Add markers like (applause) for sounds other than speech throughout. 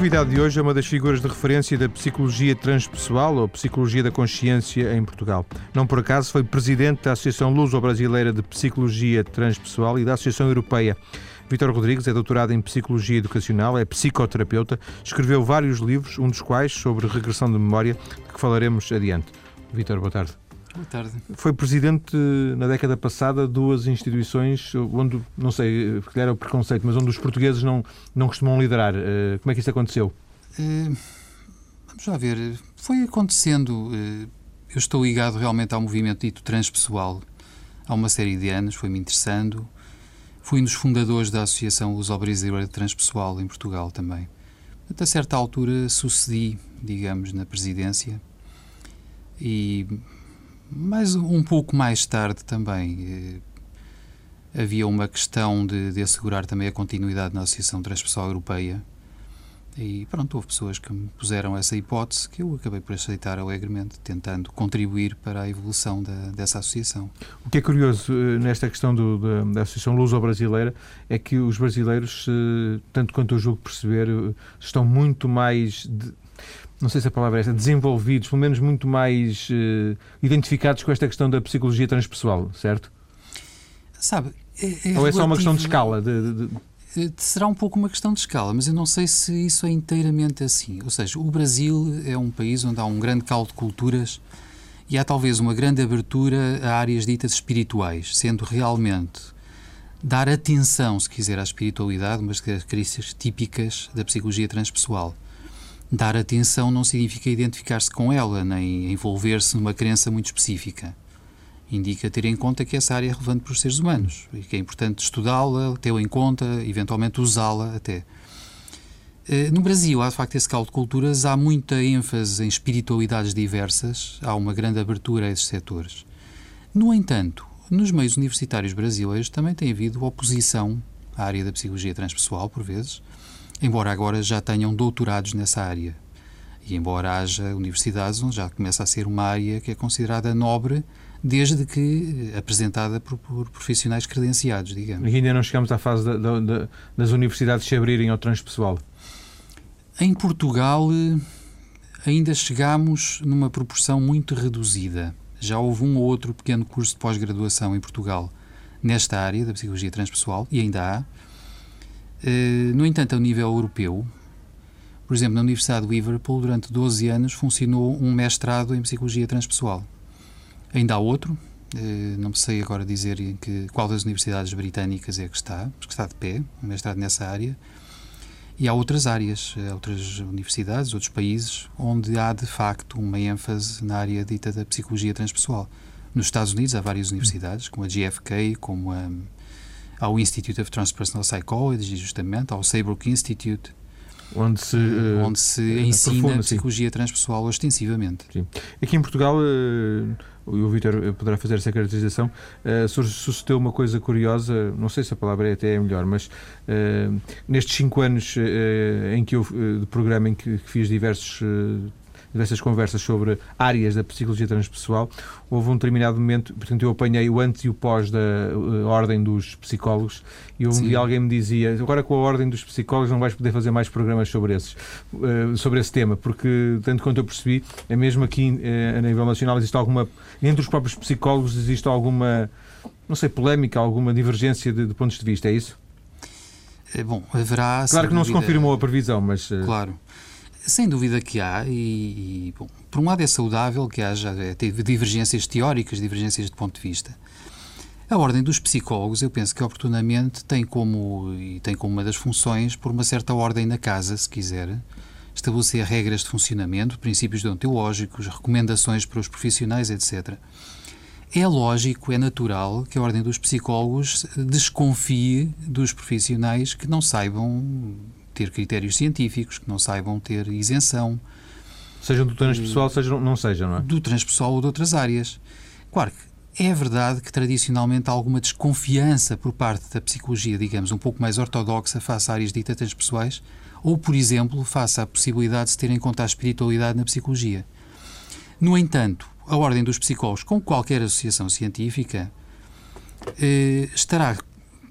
convidado de hoje é uma das figuras de referência da psicologia transpessoal ou psicologia da consciência em Portugal. Não por acaso foi presidente da Associação Luso-Brasileira de Psicologia Transpessoal e da Associação Europeia. Vítor Rodrigues é doutorado em Psicologia Educacional, é psicoterapeuta, escreveu vários livros, um dos quais sobre regressão de memória, de que falaremos adiante. Vítor, boa tarde. Boa tarde. Foi presidente na década passada de duas instituições onde, não sei, porque era o preconceito, mas onde os portugueses não, não costumam liderar. Eh, como é que isso aconteceu? Uh, vamos lá ver. Foi acontecendo. Eu estou ligado realmente ao movimento dito transpessoal há uma série de anos, foi-me interessando. Fui um dos fundadores da Associação Luso-Brasileira Transpessoal em Portugal também. Até certa altura sucedi, digamos, na presidência e mas um pouco mais tarde também eh, havia uma questão de, de, assegurar também a continuidade na Associação Transpessoal Europeia. E pronto, houve pessoas que me puseram essa hipótese que eu acabei por aceitar alegremente, tentando contribuir para a evolução da, dessa associação. O que é curioso eh, nesta questão do, da, da Associação Luso-Brasileira é que os brasileiros, eh, tanto quanto eu julgo perceber, estão muito mais. De não sei se a palavra é essa, desenvolvidos, pelo menos muito mais uh, identificados com esta questão da psicologia transpessoal, certo? Sabe, é, é Ou é só uma questão de escala? De, de, de... Eh, será um pouco uma questão de escala, mas eu não sei se isso é inteiramente assim. Ou seja, o Brasil é um país onde há um grande caldo de culturas e há talvez uma grande abertura a áreas ditas espirituais, sendo realmente dar atenção, se quiser, à espiritualidade, umas características típicas da psicologia transpessoal. Dar atenção não significa identificar-se com ela, nem envolver-se numa crença muito específica. Indica ter em conta que essa área é relevante para os seres humanos e que é importante estudá-la, tê-la em conta, eventualmente usá-la até. Eh, no Brasil, há de facto esse caldo de culturas, há muita ênfase em espiritualidades diversas, há uma grande abertura a esses setores. No entanto, nos meios universitários brasileiros também tem havido oposição à área da psicologia transpessoal, por vezes, embora agora já tenham doutorados nessa área. E embora haja universidades onde já começa a ser uma área que é considerada nobre, desde que apresentada por, por profissionais credenciados, digamos. E ainda não chegamos à fase da, da, das universidades se abrirem ao transpessoal? Em Portugal ainda chegamos numa proporção muito reduzida. Já houve um ou outro pequeno curso de pós-graduação em Portugal nesta área da psicologia transpessoal, e ainda há, eh, no entanto, a nível europeu, por exemplo, na Universidade de Liverpool, durante 12 anos, funcionou um mestrado em Psicologia Transpessoal. Ainda há outro, eh, não sei agora dizer que, qual das universidades britânicas é que está, porque está de pé, um mestrado nessa área. E há outras áreas, eh, outras universidades, outros países, onde há de facto uma ênfase na área dita da psicologia transpessoal. Nos Estados Unidos há várias universidades, como a GFK, como a ao Institute of Transpersonal Psychology, justamente, ao Saybrook Institute, onde se, uh, onde se ensina psicologia sim. transpessoal ostensivamente. Sim. Aqui em Portugal, uh, o Vítor poderá fazer essa caracterização, uh, sucedeu uma coisa curiosa, não sei se a palavra é até é melhor, mas uh, nestes cinco anos em que eu, de programa em que, que fiz diversos dessas conversas sobre áreas da psicologia transpessoal, houve um determinado momento, portanto, eu apanhei o antes e o pós da uh, ordem dos psicólogos e um dia alguém me dizia: agora com a ordem dos psicólogos não vais poder fazer mais programas sobre, esses, uh, sobre esse tema, porque, tanto quanto eu percebi, é mesmo aqui uh, a nível nacional, existe alguma. Entre os próprios psicólogos, existe alguma, não sei, polémica, alguma divergência de, de pontos de vista, é isso? Bom, haverá. Claro que não se confirmou a previsão, mas. Claro. Sem dúvida que há, e, e bom, por um lado é saudável que haja é, divergências teóricas, divergências de ponto de vista. A Ordem dos Psicólogos, eu penso que oportunamente tem como, e tem como uma das funções, por uma certa ordem na casa, se quiser, estabelecer regras de funcionamento, princípios deontológicos, recomendações para os profissionais, etc. É lógico, é natural que a Ordem dos Psicólogos desconfie dos profissionais que não saibam ter critérios científicos, que não saibam ter isenção. Sejam do transpessoal, sejam, não sejam, não é? Do transpessoal ou de outras áreas. Claro que é verdade que tradicionalmente há alguma desconfiança por parte da psicologia, digamos, um pouco mais ortodoxa face a áreas ditas transpessoais, ou, por exemplo, face à possibilidade de se ter em conta a espiritualidade na psicologia. No entanto, a Ordem dos Psicólogos, como qualquer associação científica, eh, estará,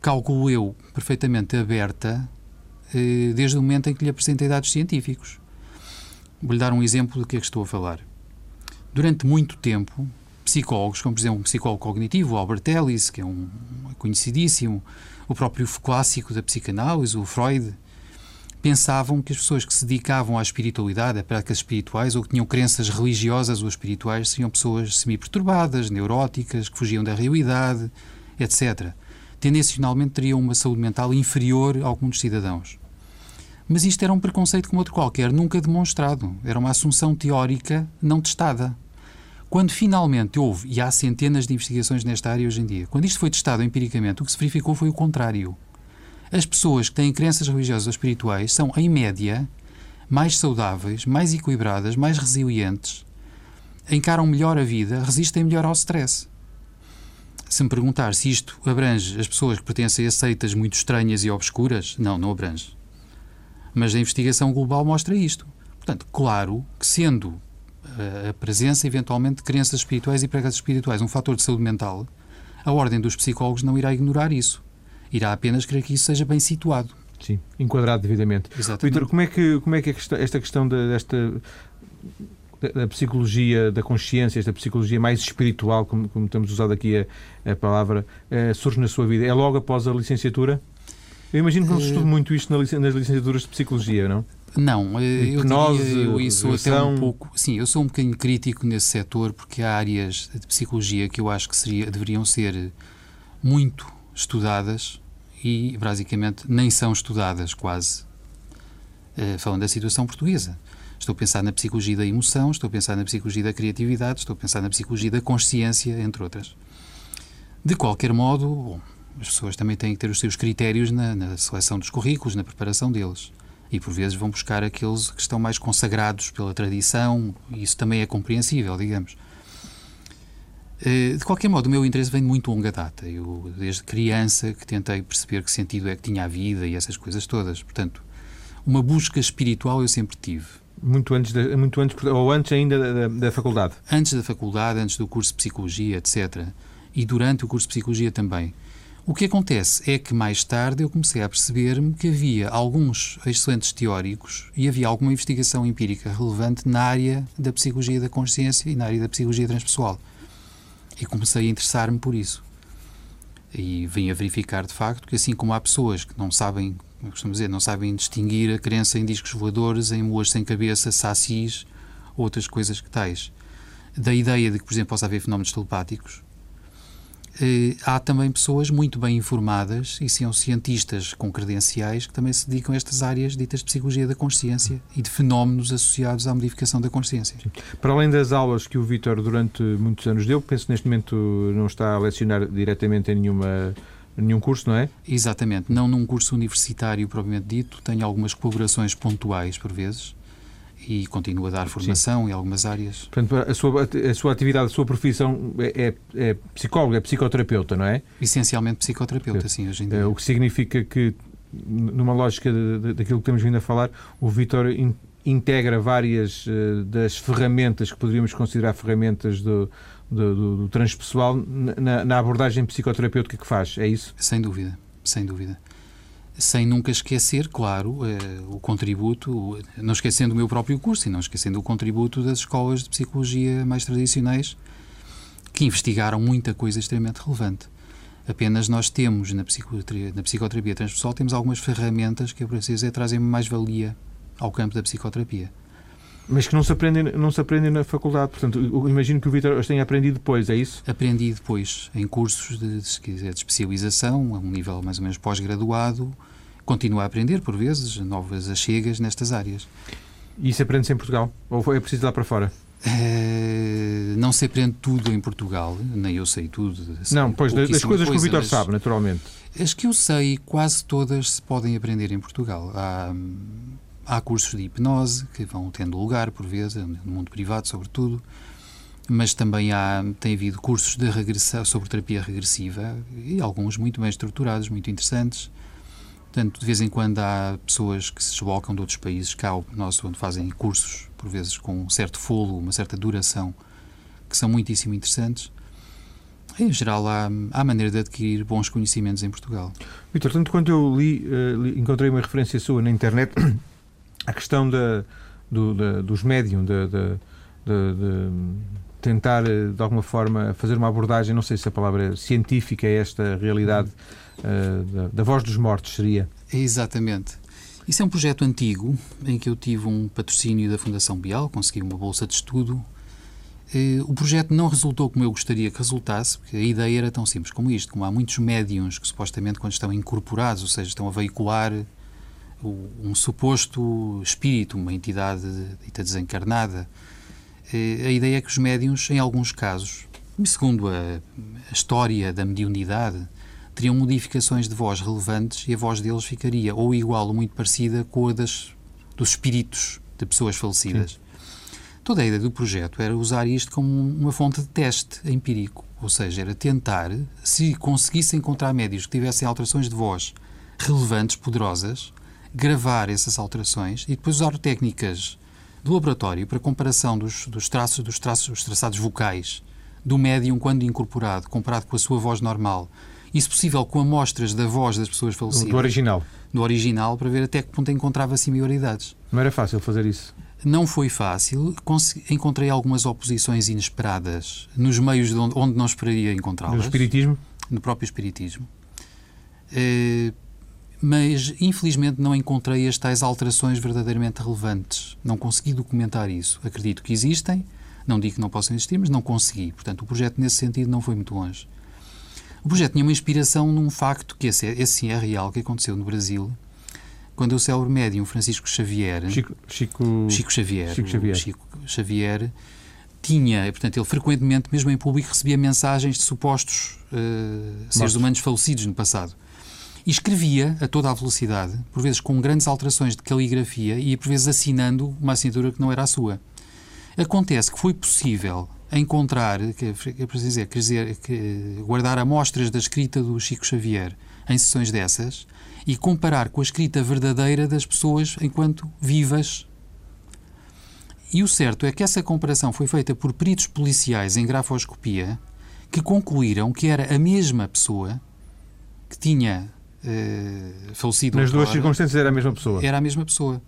calculo eu, perfeitamente aberta desde o momento em que lhe apresentei dados científicos. Vou-lhe dar um exemplo do que é que estou a falar. Durante muito tempo, psicólogos, como por exemplo um psicólogo cognitivo, Albert Ellis, que é um conhecidíssimo, o próprio clássico da psicanálise, o Freud, pensavam que as pessoas que se dedicavam à espiritualidade, a práticas espirituais, ou que tinham crenças religiosas ou espirituais, seriam pessoas semi-perturbadas, neuróticas, que fugiam da realidade, etc. Tendencionalmente teriam uma saúde mental inferior a alguns cidadãos. Mas isto era um preconceito como outro qualquer, nunca demonstrado. Era uma assunção teórica não testada. Quando finalmente houve, e há centenas de investigações nesta área hoje em dia, quando isto foi testado empiricamente, o que se verificou foi o contrário. As pessoas que têm crenças religiosas ou espirituais são, em média, mais saudáveis, mais equilibradas, mais resilientes, encaram melhor a vida, resistem melhor ao stress. Se me perguntar se isto abrange as pessoas que pertencem a seitas muito estranhas e obscuras, não, não abrange. Mas a investigação global mostra isto. Portanto, claro que sendo eh, a presença, eventualmente, de crenças espirituais e práticas espirituais um fator de saúde mental, a ordem dos psicólogos não irá ignorar isso irá apenas querer que isso seja bem situado. Sim, enquadrado devidamente. Exatamente. Vitor, como é que, como é que esta questão desta da psicologia da consciência, esta psicologia mais espiritual, como, como temos usado aqui a, a palavra, eh, surge na sua vida? É logo após a licenciatura? Eu imagino que não se estude eh, muito isto nas licenciaturas de psicologia, não? Não, eh, eu, Hipnose, diria, eu sou até um pouco. Sim, eu sou um bocadinho crítico nesse setor porque há áreas de psicologia que eu acho que seria, deveriam ser muito estudadas e, basicamente, nem são estudadas quase. Uh, falando da situação portuguesa. Estou a pensar na psicologia da emoção, estou a pensar na psicologia da criatividade, estou a pensar na psicologia da consciência, entre outras. De qualquer modo, bom, as pessoas também têm que ter os seus critérios na, na, seleção dos currículos, na preparação deles. E por vezes vão buscar aqueles que estão mais consagrados pela tradição, e isso também é compreensível, digamos. Eh, de qualquer modo, o meu interesse vem de muito longa data. Eu, desde criança, que tentei perceber que sentido é que tinha a vida e essas coisas todas. Portanto, uma busca espiritual eu sempre tive. Muito antes, de, muito antes ou antes ainda da, da, faculdade? Antes da faculdade, antes do curso de Psicologia, etc. E durante o curso de Psicologia também. O que acontece é que mais tarde eu comecei a perceber-me que havia alguns excelentes teóricos e havia alguma investigação empírica relevante na área da psicologia da consciência e na área da psicologia transpessoal. E comecei a interessar-me por isso. E vim a verificar, de facto, que assim como há pessoas que não sabem, como costumo dizer, não sabem distinguir a crença em discos voadores, em moas sem cabeça, sacis, outras coisas que tais, da ideia de que, por exemplo, possa haver fenómenos telepáticos, eh, há também pessoas muito bem informadas e são cientistas com credenciais que também se dedicam a estas áreas ditas de psicologia da consciência e de fenómenos associados à modificação da consciência. Sim. Para além das aulas que o Vítor durante muitos anos deu, penso que neste momento não está a lecionar diretamente em nenhuma nenhum curso, não é? Exatamente, não num curso universitário propriamente dito, tenho algumas colaborações pontuais por vezes, e continua a dar formação Sim. em algumas áreas. Portanto, a sua, a sua atividade, a sua profissão é, é, é psicólogo, é psicoterapeuta, não é? Essencialmente psicoterapeuta, é. sim, hoje em dia. O que significa que, numa lógica de, de, daquilo que temos vindo a falar, o Vítor in, integra várias uh, das ferramentas que poderíamos considerar ferramentas do, do, do, do transpessoal na, na abordagem psicoterapêutica que faz, é isso? Sem dúvida, sem dúvida sem nunca esquecer, claro, eh, o contributo, não esquecendo o meu próprio curso e não esquecendo o contributo das escolas de psicologia mais tradicionais que investigaram muita coisa extremamente relevante. Apenas nós temos na psicoterapia, na psicoterapia transpessoal temos algumas ferramentas que, por assim dizer, trazem mais valia ao campo da psicoterapia. Mas que não se aprendem, não se aprendem na faculdade. Portanto, imagino que o Vitor as tenha aprendido depois, é isso? Aprendi depois, em cursos de, de, de especialização, a um nível mais ou menos pós-graduado. Continuo a aprender, por vezes, novas achegas nestas áreas. E isso aprende-se em Portugal? Ou é preciso ir lá para fora? É, não se aprende tudo em Portugal, nem eu sei tudo. Sei não, pois das coisas coisa, que o Vitor sabe, naturalmente. As que eu sei, quase todas se podem aprender em Portugal. Há, Há cursos de hipnose que vão tendo lugar, por vezes, no mundo privado, sobretudo, mas também há, tem havido cursos de regressão, sobre terapia regressiva e alguns muito bem estruturados, muito interessantes. Portanto, de vez em quando há pessoas que se deslocam de outros países cá ao nosso, onde fazem cursos, por vezes com um certo fôlego, uma certa duração, que são muitíssimo interessantes. Em geral, há, há maneira de adquirir bons conhecimentos em Portugal. Vitor, tanto quanto eu li, uh, li, encontrei uma referência sua na internet, (coughs) a questão da, do, da, dos médium, de, de, de, tentar, eh, de alguma forma, fazer uma abordagem, não sei se a palavra científica é esta realidade uh, da, da voz dos mortos, seria? Exatamente. Isso é um projeto antigo, em que eu tive um patrocínio da Fundação Bial, consegui uma bolsa de estudo eh, o projeto não resultou como eu gostaria que resultasse, porque a ideia era tão simples como isto. Como há muitos médiums que supostamente, quando estão incorporados, ou seja, estão a veicular um suposto espírito, uma entidade dita desencarnada, a ideia é que os médiums, em alguns casos, segundo a, a história da mediunidade, teriam modificações de voz relevantes e a voz deles ficaria ou igual ou muito parecida com a das, dos espíritos de pessoas falecidas. Sim. Toda a ideia do projeto era usar isto como uma fonte de teste empírico, ou seja, era tentar, se conseguisse encontrar médios que tivessem alterações de voz relevantes, poderosas, gravar essas alterações e depois usar técnicas do laboratório para comparação dos, dos traços, dos traços, dos traçados vocais do médium quando incorporado, comparado com a sua voz normal, e, se possível, com amostras da voz das pessoas falecidas. Do original. Do original, para ver até que ponto encontrava similaridades. Não era fácil fazer isso? Não foi fácil. Encontrei algumas oposições inesperadas nos meios onde, não esperaria encontrá-las. No Espiritismo? No próprio Espiritismo. Eh, mas, infelizmente, não encontrei as tais alterações verdadeiramente relevantes. Não consegui documentar isso. Acredito que existem, não digo que não possam existir, mas não consegui. Portanto, o projeto, nesse sentido, não foi muito longe. O projeto tinha uma inspiração num facto que esse, esse sim é real, que aconteceu no Brasil, quando o célebre médium Francisco Xavier, Chico, Chico, Chico Xavier, Chico Xavier. Chico Xavier tinha, portanto, ele frequentemente, mesmo em público, recebia mensagens de supostos uh, seres humanos falecidos no passado. E escrevia a toda a velocidade, por vezes com grandes alterações de caligrafia e por vezes assinando uma assinatura que não era a sua. Acontece que foi possível encontrar, que, que, dizer, quer dizer, guardar amostras da escrita do Chico Xavier em sessões dessas e comparar com a escrita verdadeira das pessoas enquanto vivas. E o certo é que essa comparação foi feita por peritos policiais em grafoscopia que concluíram que era a mesma pessoa que tinha uh, falecido. Nas duas circunstâncias era a mesma pessoa. Era a mesma pessoa.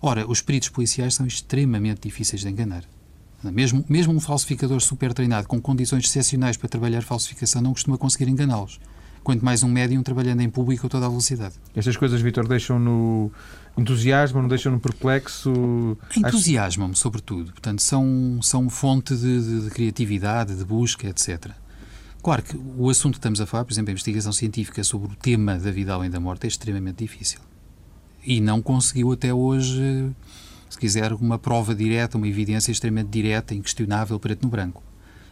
Ora, os peritos policiais são extremamente difíceis de enganar. Mesmo, mesmo um falsificador super treinado com condições excepcionais para trabalhar falsificação não costuma conseguir enganá-los quanto mais um médium trabalhando em público a toda a velocidade. Estas coisas, Vitor, deixam-no entusiasmo, não deixam-no perplexo? Entusiasmam-me, sobretudo. Portanto, são, são fonte de, de, de, criatividade, de busca, etc. Claro que o assunto que estamos a falar, por exemplo, a investigação científica sobre o tema da vida além da morte é extremamente difícil. E não conseguiu até hoje, se quiser, uma prova direta, uma evidência extremamente direta, inquestionável, preto no branco.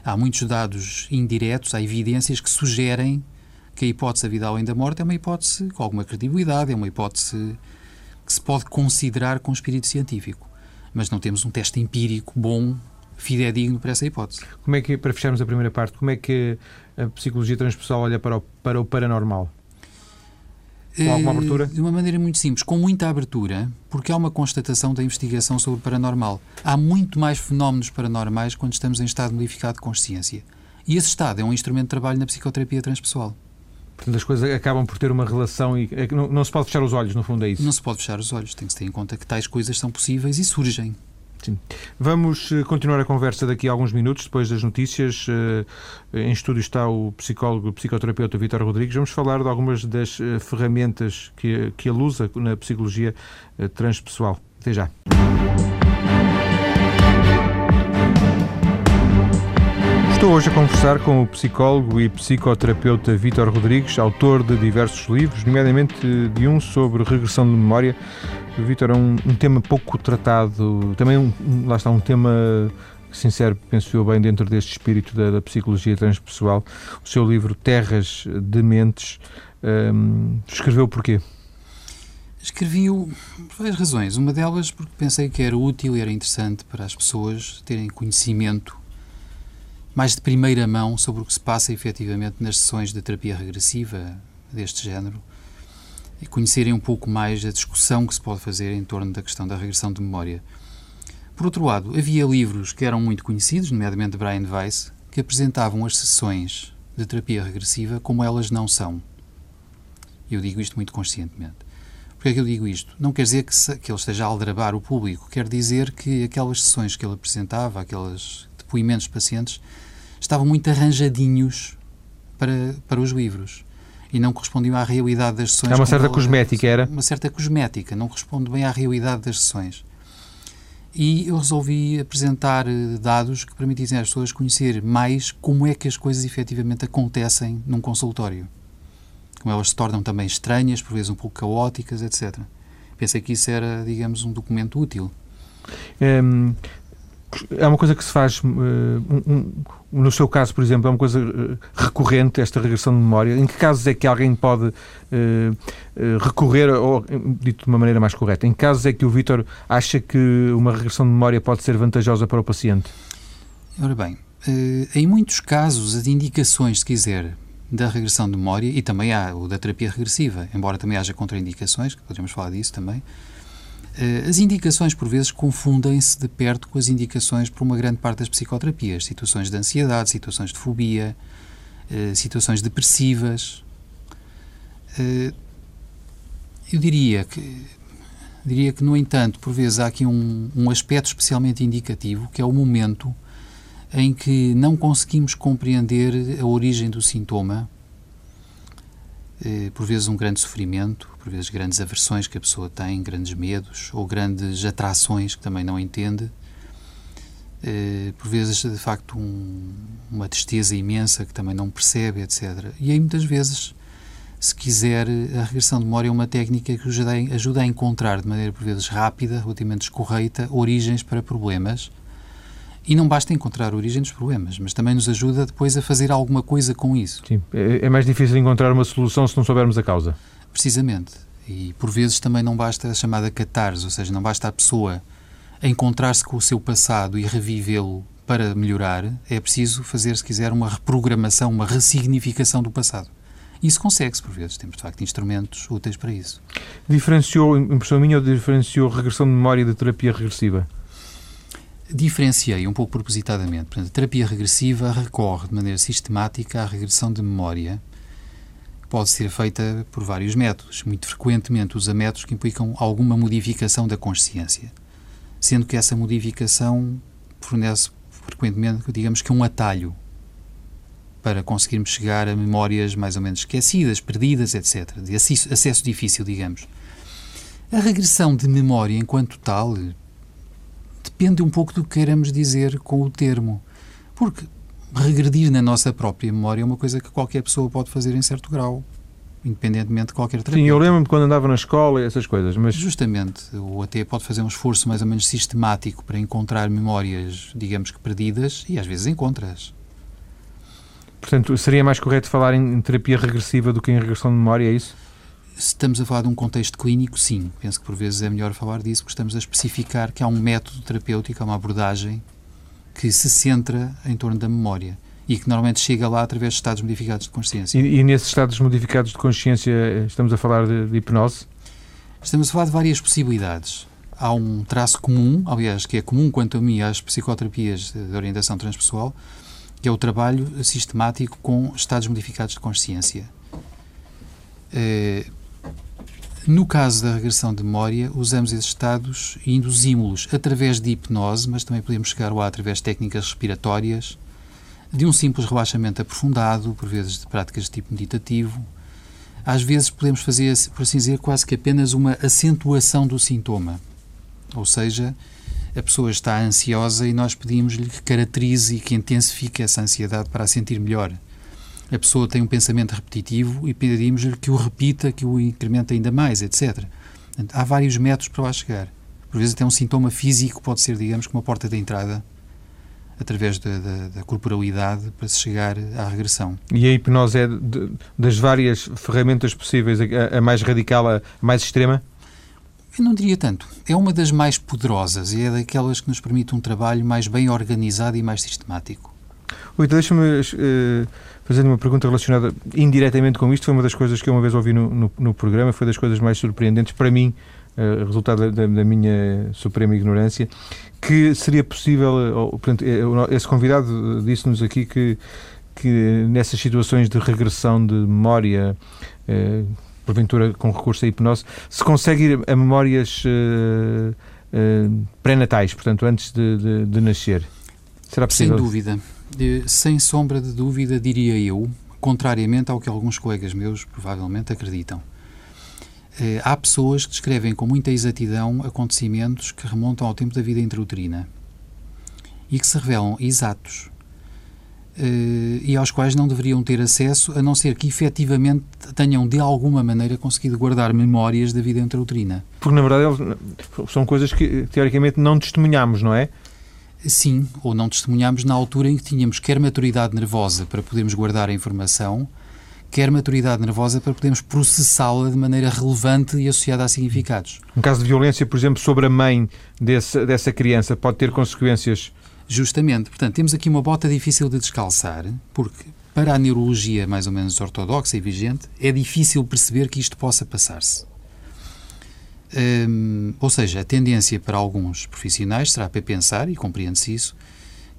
Há muitos dados indiretos, há evidências que sugerem que a hipótese da vida além da morte é uma hipótese com alguma credibilidade, é uma hipótese que se pode considerar com espírito científico. Mas não temos um teste empírico bom, fidedigno para essa hipótese. Como é que, para fecharmos a primeira parte, como é que a psicologia transpessoal olha para o, para o paranormal? Com alguma eh, abertura? De uma maneira muito simples, com muita abertura, porque há uma constatação da investigação sobre o paranormal. Há muito mais fenómenos paranormais quando estamos em estado modificado de consciência. E esse estado é um instrumento de trabalho na psicoterapia transpessoal. Portanto, as coisas acabam por ter uma relação e é não, não, se pode fechar os olhos, no fundo é isso. Não se pode fechar os olhos, tem que se ter em conta que tais coisas são possíveis e surgem. Sim. Vamos eh, continuar a conversa daqui a alguns minutos, depois das notícias. Eh, em estúdio está o psicólogo, psicoterapeuta Vítor Rodrigues. Vamos falar de algumas das eh, ferramentas que, que ele usa na psicologia transpessoal. Até já. Estou hoje a conversar com o psicólogo e psicoterapeuta Vítor Rodrigues, autor de diversos livros, nomeadamente de um sobre regressão de memória. Vítor, é um, um, tema pouco tratado, também um, lá está um tema sincero, penso eu bem, dentro deste espírito da, da psicologia transpessoal. O seu livro Terras de Mentes, um, escreveu porquê? Escrevi-o por várias razões. Uma delas porque pensei que era útil e era interessante para as pessoas terem conhecimento mais de primeira mão sobre o que se passa efetivamente nas sessões de terapia regressiva deste género e conhecerem um pouco mais a discussão que se pode fazer em torno da questão da regressão de memória. Por outro lado, havia livros que eram muito conhecidos, nomeadamente de Brian Weiss, que apresentavam as sessões de terapia regressiva como elas não são. Eu digo isto muito conscientemente. Porquê é que eu digo isto? Não quer dizer que, se, que ele esteja a aldrabar o público, quer dizer que aquelas sessões que ele apresentava, aqueles depoimentos de pacientes, estavam muito arranjadinhos para, para os livros e não correspondiam à realidade das sessões. É uma certa cosmética, era? Uma certa cosmética, não corresponde bem à realidade das sessões. E eu resolvi apresentar eh, dados que permitissem às pessoas conhecer mais como é que as coisas efetivamente acontecem num consultório. Como elas se tornam também estranhas, por vezes um pouco caóticas, etc. Pensei que isso era, digamos, um documento útil. Hum, é uma coisa que se faz, uh, um, um, no seu caso, por exemplo, é uma coisa uh, recorrente, esta regressão de memória. Em que casos é que alguém pode uh, recorrer, ou dito de uma maneira mais correta, em que casos é que o Vítor acha que uma regressão de memória pode ser vantajosa para o paciente? Ora bem, em muitos casos, as indicações, se quiser, da regressão de memória, e também há o da terapia regressiva, embora também haja contraindicações, que podemos falar disso também, eh, as indicações, por vezes, confundem-se de perto com as indicações por uma grande parte das psicoterapias. Situações de ansiedade, situações de fobia, eh, situações depressivas. Eh, eu diria que, diria que, no entanto, por vezes há aqui um, um aspecto especialmente indicativo, que é o momento em que não conseguimos compreender a origem do sintoma eh, por vezes um grande sofrimento, por vezes grandes aversões que a pessoa tem, grandes medos ou grandes atrações que também não entende, eh, por vezes de facto um, uma tristeza imensa que também não percebe, etc. E aí muitas vezes, se quiser, a regressão de memória é uma técnica que ajuda a, ajuda a encontrar de maneira por vezes rápida, relativamente escorreita, origens para problemas e não basta encontrar origem dos problemas, mas também nos ajuda depois a fazer alguma coisa com isso. Sim, é, é mais difícil encontrar uma solução se não soubermos a causa. Precisamente. E por vezes também não basta a chamada catarse, ou seja, não basta a pessoa encontrar-se com o seu passado e revivê-lo para melhorar, é preciso fazer, se quiser, uma reprogramação, uma ressignificação do passado. Isso consegue-se por vezes, temos de facto instrumentos úteis para isso. Diferenciou, impressão minha, ou diferenciou regressão de memória da terapia regressiva? diferenciei um pouco propositadamente. Portanto, a terapia regressiva recorre de maneira sistemática à regressão de memória, pode ser feita por vários métodos. Muito frequentemente usa métodos que implicam alguma modificação da consciência, sendo que essa modificação fornece frequentemente, digamos que um atalho para conseguirmos chegar a memórias mais ou menos esquecidas, perdidas, etc. De acesso difícil, digamos. A regressão de memória enquanto tal depende um pouco do que queiramos dizer com o termo. Porque regredir na nossa própria memória é uma coisa que qualquer pessoa pode fazer em certo grau, independentemente de qualquer tratamento. Sim, eu lembro-me quando andava na escola e essas coisas, mas... Justamente, o AT pode fazer um esforço mais ou menos sistemático para encontrar memórias, digamos que perdidas, e às vezes encontras. Portanto, seria mais correto falar em terapia regressiva do que em regressão de memória, é isso? Se estamos a falar de um contexto clínico, sim. Penso que por vezes é melhor falar disso, porque estamos a especificar que há um método terapêutico, há uma abordagem que se centra em torno da memória e que normalmente chega lá através de estados modificados de consciência. E, e nesses estados modificados de consciência estamos a falar de, de, hipnose? Estamos a falar de várias possibilidades. Há um traço comum, aliás, que é comum quanto a mim às psicoterapias de orientação transpessoal, que é o trabalho sistemático com estados modificados de consciência. No caso da regressão de memória, usamos esses estados e induzimos-los através de hipnose, mas também podemos chegar lá através de técnicas respiratórias, de um simples relaxamento aprofundado, por vezes de práticas de tipo meditativo. Às vezes podemos fazer, por assim dizer, quase que apenas uma acentuação do sintoma. Ou seja, a pessoa está ansiosa e nós pedimos-lhe que caracterize e que intensifique essa ansiedade para a sentir melhor a pessoa tem um pensamento repetitivo e pedimos-lhe que o repita, que o incremente ainda mais, etc. Há vários métodos para lá chegar. Por vezes até um sintoma físico pode ser, digamos, como uma porta de entrada através da, da, da, corporalidade para se chegar à regressão. E a hipnose é de, das várias ferramentas possíveis a, a mais radical, a mais extrema? Eu não diria tanto. É uma das mais poderosas e é daquelas que nos permite um trabalho mais bem organizado e mais sistemático. Oito, deixa-me uh, fazer uma pergunta relacionada indiretamente com isto. Foi uma das coisas que eu uma vez ouvi no, no, no programa, foi das coisas mais surpreendentes para mim, uh, resultado da, da, minha suprema ignorância, que seria possível, uh, portanto, esse convidado disse-nos aqui que que nessas situações de regressão de memória, eh, porventura com recurso à hipnose, se consegue ir a memórias eh, eh, pré-natais, portanto, antes de, de, de, nascer? Será possível? Sem dúvida. Sem sombra de dúvida, diria eu, contrariamente ao que alguns colegas meus provavelmente acreditam. Eh, há pessoas que descrevem com muita exatidão acontecimentos que remontam ao tempo da vida intrauterina e que se revelam exatos eh, e aos quais não deveriam ter acesso, a não ser que efetivamente tenham de alguma maneira conseguido guardar memórias da vida intrauterina. Porque na verdade são coisas que teoricamente não testemunhamos, não é? Sim, ou não testemunhamos na altura em que tínhamos quer maturidade nervosa para podermos guardar a informação, quer maturidade nervosa para podermos processá-la de maneira relevante e associada a significados. Um caso de violência, por exemplo, sobre a mãe desse, dessa criança pode ter consequências Justamente. Portanto, temos aqui uma bota difícil de descalçar, porque para a neurologia mais ou menos ortodoxa e vigente, é difícil perceber que isto possa passar-se. Hum, ou seja, a tendência para alguns profissionais será para pensar, e compreende-se isso,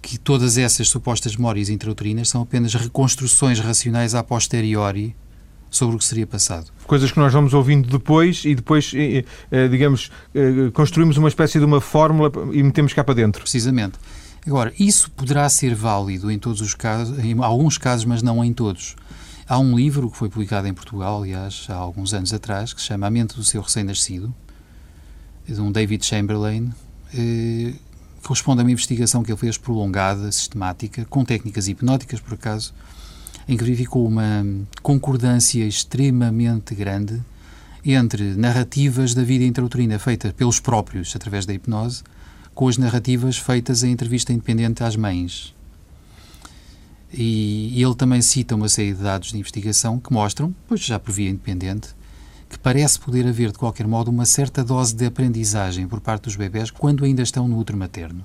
que todas essas supostas memórias intrauterinas são apenas reconstruções racionais a posteriori sobre o que seria passado. Coisas que nós vamos ouvindo depois e depois, eh, digamos, eh, construímos uma espécie de uma fórmula e metemos cá para dentro. Precisamente. Agora, isso poderá ser válido em todos os casos, em alguns casos, mas não em todos. Há um livro que foi publicado em Portugal, aliás, há alguns anos atrás, que se chama A Mente do Seu Recém-Nascido, de um David Chamberlain, eh, que corresponde a uma investigação que ele fez prolongada, sistemática, com técnicas hipnóticas, por acaso, em que verificou uma concordância extremamente grande entre narrativas da vida intrauterina feitas pelos próprios, através da hipnose, com as narrativas feitas em entrevista independente às mães. E, e ele também cita uma série de dados de investigação que mostram, pois já por via independente, que parece poder haver, de qualquer modo, uma certa dose de aprendizagem por parte dos bebés quando ainda estão no útero materno.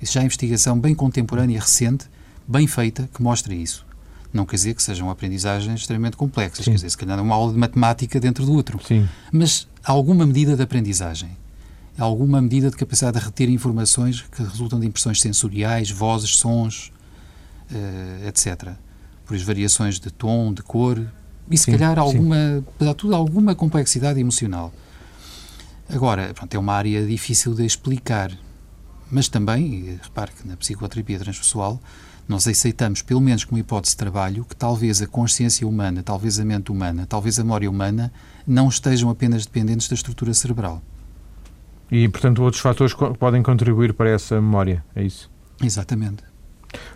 Isso já é investigação bem contemporânea, recente, bem feita, que mostra isso. Não quer dizer que sejam aprendizagens extremamente complexas, Sim. quer dizer, se calhar uma aula de matemática dentro do útero. Sim. Mas alguma medida de aprendizagem alguma medida de capacidade de reter informações que resultam de impressões sensoriais, vozes, sons, uh, eh, etc. Por as variações de tom, de cor e se sim, calhar alguma, dá tudo alguma complexidade emocional. Agora, pronto, é uma área difícil de explicar, mas também, repare que na psicoterapia transpessoal nós aceitamos, pelo menos como hipótese de trabalho, que talvez a consciência humana, talvez a mente humana, talvez a memória humana não estejam apenas dependentes da estrutura cerebral. E, portanto, outros fatores podem contribuir para essa memória, é isso? Exatamente.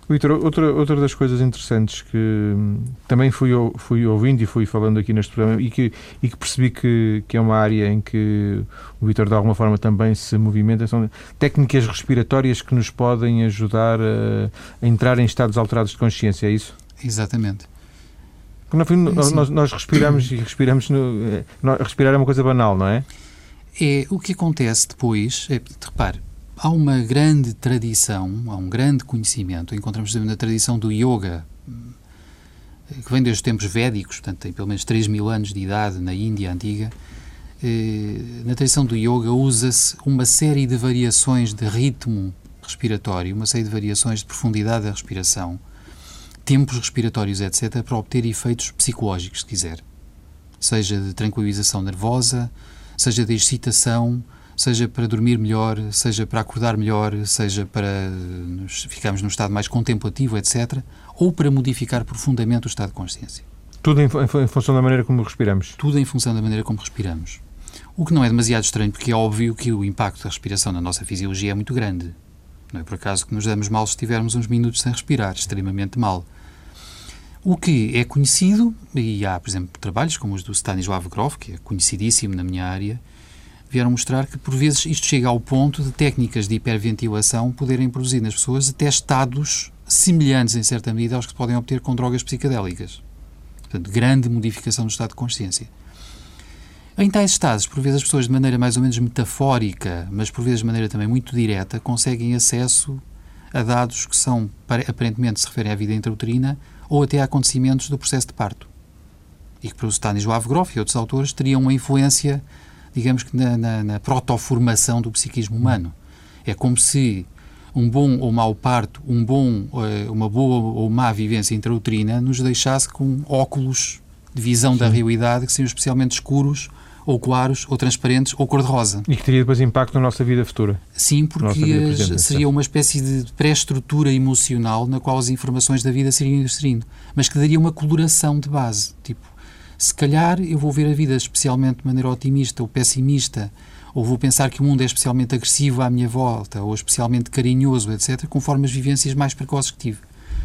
Vitor, outra, outra das coisas interessantes que hum, também fui, fui ouvindo e fui falando aqui neste programa e que, e que percebi que, que é uma área em que o Vitor de alguma forma também se movimenta são técnicas respiratórias que nos podem ajudar a, a entrar em estados alterados de consciência, é isso? Exatamente. Porque, no fim, nós, nós respiramos e respiramos. No, respirar é uma coisa banal, não é? É o que acontece depois. É, repare, há uma grande tradição, há um grande conhecimento. Encontramos na tradição do yoga, que vem desde os tempos védicos, portanto tem pelo menos 3 mil anos de idade na Índia antiga. Eh, na tradição do yoga usa-se uma série de variações de ritmo respiratório, uma série de variações de profundidade da respiração, tempos respiratórios, etc., para obter efeitos psicológicos, se quiser. Seja de tranquilização nervosa, seja de excitação, seja para dormir melhor, seja para acordar melhor, seja para ficarmos num estado mais contemplativo, etc., ou para modificar profundamente o estado de consciência. Tudo em, em, função da maneira como respiramos? Tudo em função da maneira como respiramos. O que não é demasiado estranho, porque é óbvio que o impacto da respiração na nossa fisiologia é muito grande. Não é por acaso que nos damos mal se estivermos uns minutos sem respirar, extremamente mal. O que é conhecido, e há, por exemplo, trabalhos como os do Stanislav Grof, que é conhecidíssimo na minha área, vieram mostrar que, por vezes, isto chega ao ponto de técnicas de hiperventilação poderem produzir nas pessoas até estados semelhantes, em certa medida, aos que se podem obter com drogas psicadélicas. Portanto, grande modificação do estado de consciência. Em tais estados, por vezes as pessoas, de maneira mais ou menos metafórica, mas por vezes de maneira também muito direta, conseguem acesso a dados que são, aparentemente se referem à vida intrauterina, ou até a acontecimentos do processo de parto. E que para o Stanislav Grof e outros autores teriam uma influência, digamos que, na, na, na protoformação do psiquismo humano. É como se um bom ou mau parto, um bom, eh, uma boa ou má vivência intrauterina nos deixasse com óculos de visão Sim. da realidade que sejam especialmente escuros ou claros, ou transparentes, ou cor-de-rosa. E que teria depois impacto na nossa vida futura. Sim, porque seria uma espécie de pré-estrutura emocional na qual as informações da vida seriam inserindo, mas que daria uma coloração de base. Tipo, se calhar eu vou ver a vida especialmente de maneira otimista ou pessimista, ou vou pensar que o mundo é especialmente agressivo à minha volta, ou especialmente carinhoso, etc., conforme as vivências mais precoces que tive.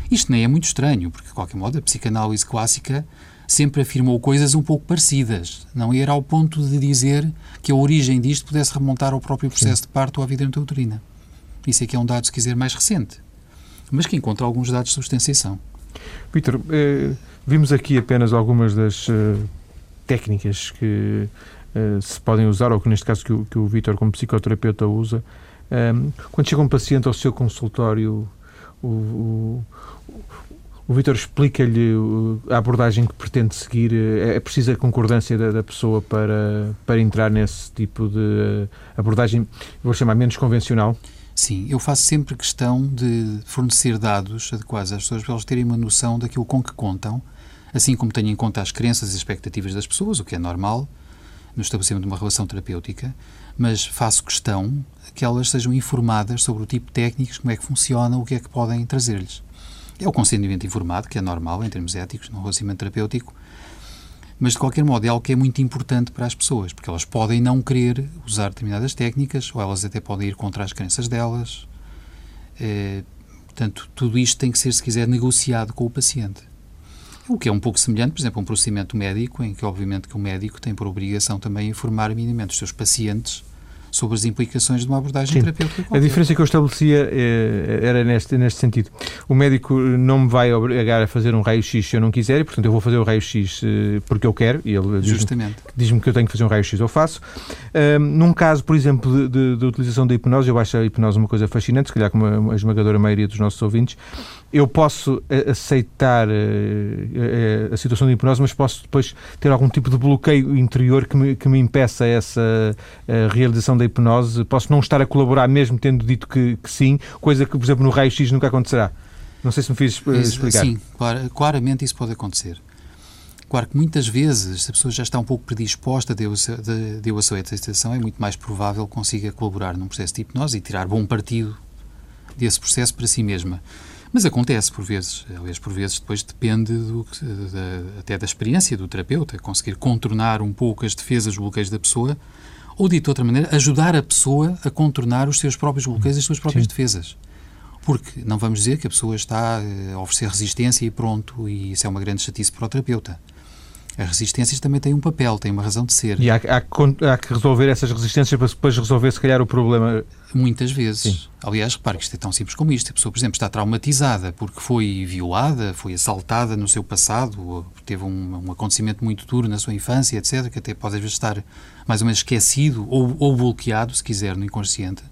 Isto nem é muito estranho, porque, de qualquer modo, a psicanálise clássica sempre afirmou coisas um pouco parecidas. Não era ao ponto de dizer que a origem disto pudesse remontar ao próprio processo Sim. de parto ou à vida intrauterina. Isso é que é um dado, se quiser, mais recente, mas que encontra alguns dados de substanciação. Vítor, eh, vimos aqui apenas algumas das eh, técnicas que uh, se podem usar, ou que neste caso que o, o Vítor, como psicoterapeuta, usa. Quando chega um paciente ao seu consultório, o, o, o Vítor explica-lhe a abordagem que pretende seguir. É, é precisa a concordância da, da, pessoa para, para entrar nesse tipo de abordagem, vou chamar menos convencional? Sim, eu faço sempre questão de fornecer dados adequados às pessoas para elas terem uma noção daquilo com que contam, assim como tenho em conta as crenças e expectativas das pessoas, o que é normal, no estabelecimento de uma relação terapêutica, mas faço questão que elas sejam informadas sobre o tipo de técnicas, como é que funcionam, o que é que podem trazer-lhes. É o consentimento informado, que é normal em termos éticos, no relacionamento terapêutico, mas de qualquer modo é algo que é muito importante para as pessoas, porque elas podem não querer usar determinadas técnicas, ou elas até podem ir contra as crenças delas. É, portanto, tudo isto tem que ser, se quiser, negociado com o paciente. O que é um pouco semelhante, por exemplo, a um procedimento médico, em que, obviamente, que o médico tem por obrigação também informar minimamente os seus pacientes sobre as implicações de uma abordagem Sim. terapêutica. Qualquer. A diferença que eu estabelecia é, era neste, neste sentido. O médico não me vai obrigar a fazer um raio-x se eu não quiser, e, portanto, eu vou fazer o raio-x eh, porque eu quero, e ele diz-me diz que eu tenho que fazer um raio-x, eu faço. Um, num caso, por exemplo, de, de, de, utilização da hipnose, eu acho a hipnose uma coisa fascinante, se calhar como a esmagadora maioria dos nossos ouvintes, eu posso eh, aceitar eh, a, situação de hipnose, mas posso depois ter algum tipo de bloqueio interior que me, que me impeça essa realização da hipnose. Posso não estar a colaborar mesmo tendo dito que, que sim, coisa que, por exemplo, no raio-x nunca acontecerá. Não sei se me fiz eh, explicar. Sim, claramente isso pode acontecer. Claro que muitas vezes, se a pessoa já está um pouco predisposta, deu a, deu a sua excitação, é muito mais provável que consiga colaborar num processo de hipnose e tirar bom partido desse processo para si mesma. Mas acontece por vezes, aliás, por vezes depois depende do, da, até da experiência do terapeuta, conseguir contornar um pouco as defesas, os bloqueios da pessoa, ou dito de outra maneira, ajudar a pessoa a contornar os seus próprios bloqueios e as suas próprias Sim. defesas. Porque não vamos dizer que a pessoa está eh, a oferecer resistência e pronto, e isso é uma grande chatice para o terapeuta. As resistências também têm um papel, têm uma razão de ser. E há, há, há, que resolver essas resistências para depois resolver, se calhar, o problema. Muitas vezes. Sim. Aliás, repare que isto é tão simples como isto. A pessoa, por exemplo, está traumatizada porque foi violada, foi assaltada no seu passado, teve um, um acontecimento muito duro na sua infância, etc., que até pode às vezes estar mais ou menos esquecido ou, ou bloqueado, se quiser, no inconsciente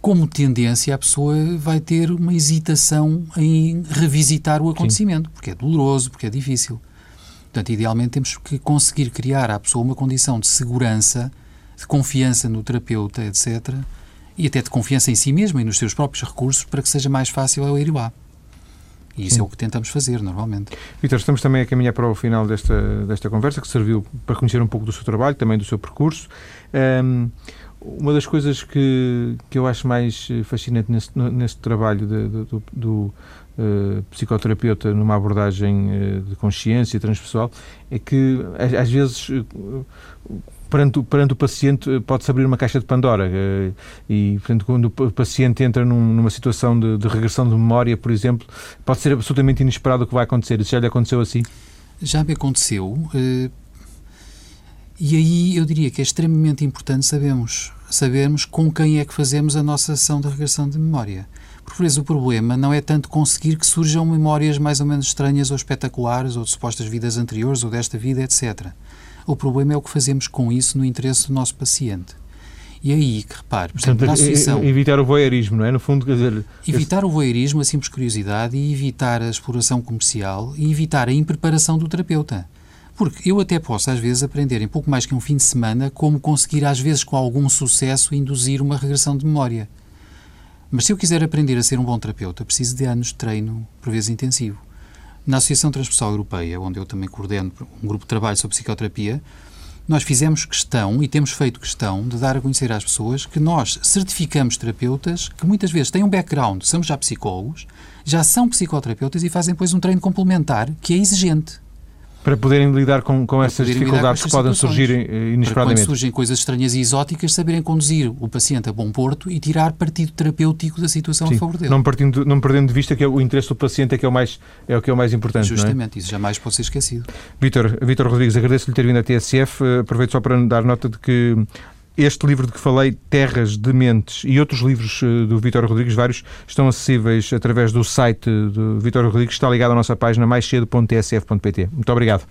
como tendência, a pessoa vai ter uma hesitação em revisitar o acontecimento, Sim. porque é doloroso, porque é difícil. Portanto, idealmente temos que conseguir criar à pessoa uma condição de segurança, de confiança no terapeuta, etc., e até de confiança em si mesma e nos seus próprios recursos para que seja mais fácil eu ir lá. E isso Sim. é o que tentamos fazer, normalmente. Vitor, estamos também a caminhar para o final desta, desta conversa, que serviu para conhecer um pouco do seu trabalho, também do seu percurso. Um, uma das coisas que, que eu acho mais fascinante nesse, nesse trabalho de, de, do, do uh, psicoterapeuta numa abordagem uh, de consciência transpessoal é que às vezes uh, perante, perante o paciente pode-se abrir uma caixa de Pandora e portanto quando o paciente entra num, numa situação de, de, regressão de memória por exemplo pode ser absolutamente inesperado o que vai acontecer isso já lhe aconteceu assim? Já me aconteceu e aí eu diria que é extremamente importante sabermos, sabermos com quem é que fazemos a nossa ação de regressão de memória. Por vezes o problema não é tanto conseguir que surjam memórias mais ou menos estranhas ou espetaculares, ou de supostas vidas anteriores, ou desta vida, etc. O problema é o que fazemos com isso no interesse do nosso paciente. E é aí que, repare, por exemplo, na associação... Evitar o voyeurismo, não é? No fundo, quer dizer... Evitar o voyeurismo, a simples curiosidade, e evitar a exploração comercial, e evitar a impreparação do terapeuta. Porque eu até posso, às vezes, aprender em pouco mais que um fim de semana como conseguir, às vezes, com algum sucesso, induzir uma regressão de memória. Mas se eu quiser aprender a ser um bom terapeuta, preciso de anos de treino, por vezes intensivo. Na Associação Transpessoal Europeia, onde eu também coordeno um grupo de trabalho sobre psicoterapia, nós fizemos questão e temos feito questão de dar a conhecer às pessoas que nós certificamos terapeutas que muitas vezes têm um background, somos já psicólogos, já são psicoterapeutas e fazem depois um treino complementar que é exigente. Para poderem lidar com, com essas dificuldades que podem surgir eh, inesperadamente. Para quando surgem coisas estranhas e exóticas, saberem conduzir o paciente a bom porto e tirar partido terapêutico da situação Sim, a favor dele. Não, partindo, não perdendo de vista que é o interesse do paciente é, que é, o, mais, é o que é o mais importante. É? Justamente, é? isso jamais pode ser esquecido. Vítor, Vítor Rodrigues, agradeço-lhe ter vindo à TSF. Eh, aproveito só para dar nota de que este livro de que falei, Terras de Mentes, e outros livros eh, do Vítor Rodrigues, vários, estão acessíveis através do site do Vítor Rodrigues, está ligado à nossa página maiscedo.tsf.pt. Muito obrigado.